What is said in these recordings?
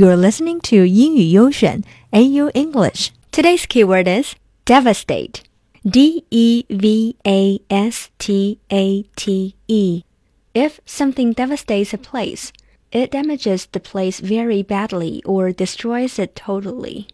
You're listening to 英语优选 AU English. Today's keyword is devastate. D E V A S T A T E. If something devastates a place, it damages the place very badly or destroys it totally.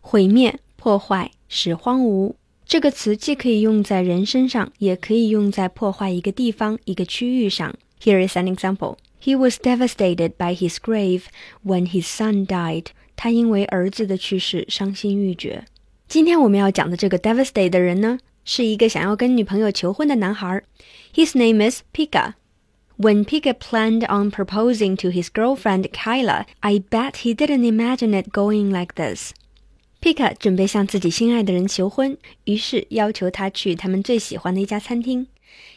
毁灭、破坏、使荒芜。这个词既可以用在人身上，也可以用在破坏一个地方、一个区域上。Here is an example. He was devastated by his grave when his son died. 他因为儿子的去世伤心欲绝。今天我们要讲的这个 devastated 的人呢，是一个想要跟女朋友求婚的男孩。His name is Picca. When Picca planned on proposing to his girlfriend Kayla, I bet he didn't imagine it going like this. Picca 准备向自己心爱的人求婚，于是要求他去他们最喜欢的一家餐厅。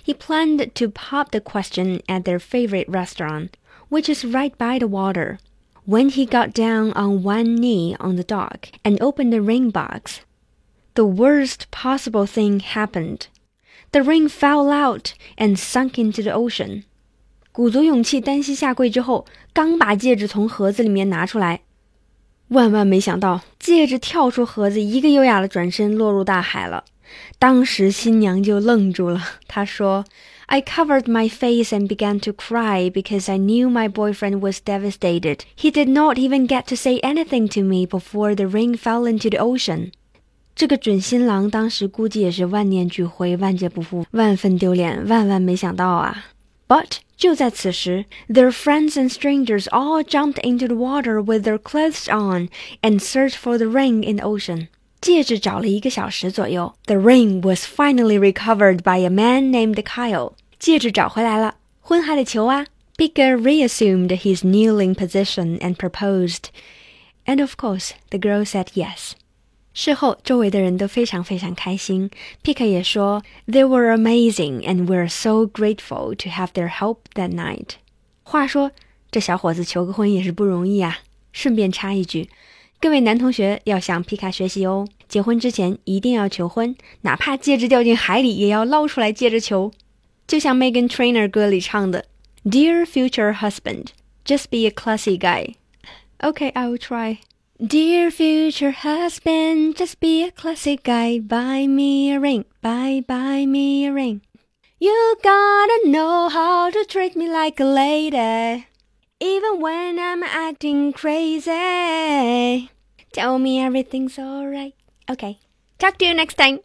he planned to pop the question at their favorite restaurant, which is right by the water. When he got down on one knee on the dock and opened the ring box, the worst possible thing happened. The ring fell out and sunk into the ocean. 鼓足勇气单膝下跪之后，刚把戒指从盒子里面拿出来，万万没想到，戒指跳出盒子，一个优雅的转身落入大海了。 当时新娘就愣住了，她说：“I covered my face and began to cry because I knew my boyfriend was devastated. He did not even get to say anything to me before the ring fell into the ocean.” 这个准新郎当时估计也是万念俱灰、万劫不复、万分丢脸、万万没想到啊！But 就在此时，their friends and strangers all jumped into the water with their clothes on and searched for the ring in the ocean. 戒指找了一个小时左右。The ring was finally recovered by a man named Kyle。戒指找回来了，昏害的球啊！Picca reassumed his kneeling position and proposed, and of course the girl said yes. 事后，周围的人都非常非常开心。Picca 也说，They were amazing and we're so grateful to have their help that night。话说，这小伙子求个婚也是不容易啊。顺便插一句。各位男同学要向皮卡学习哦！结婚之前一定要求婚，哪怕戒指掉进海里，也要捞出来接着求。就像 Megan Trainer 歌里唱的：“Dear future husband, just be a classy guy.” Okay, I will try. Dear future husband, just be a classy guy. Buy me a ring, buy buy me a ring. You gotta know how to treat me like a lady even when I'm acting crazy. Tell me everything's alright. Okay. Talk to you next time.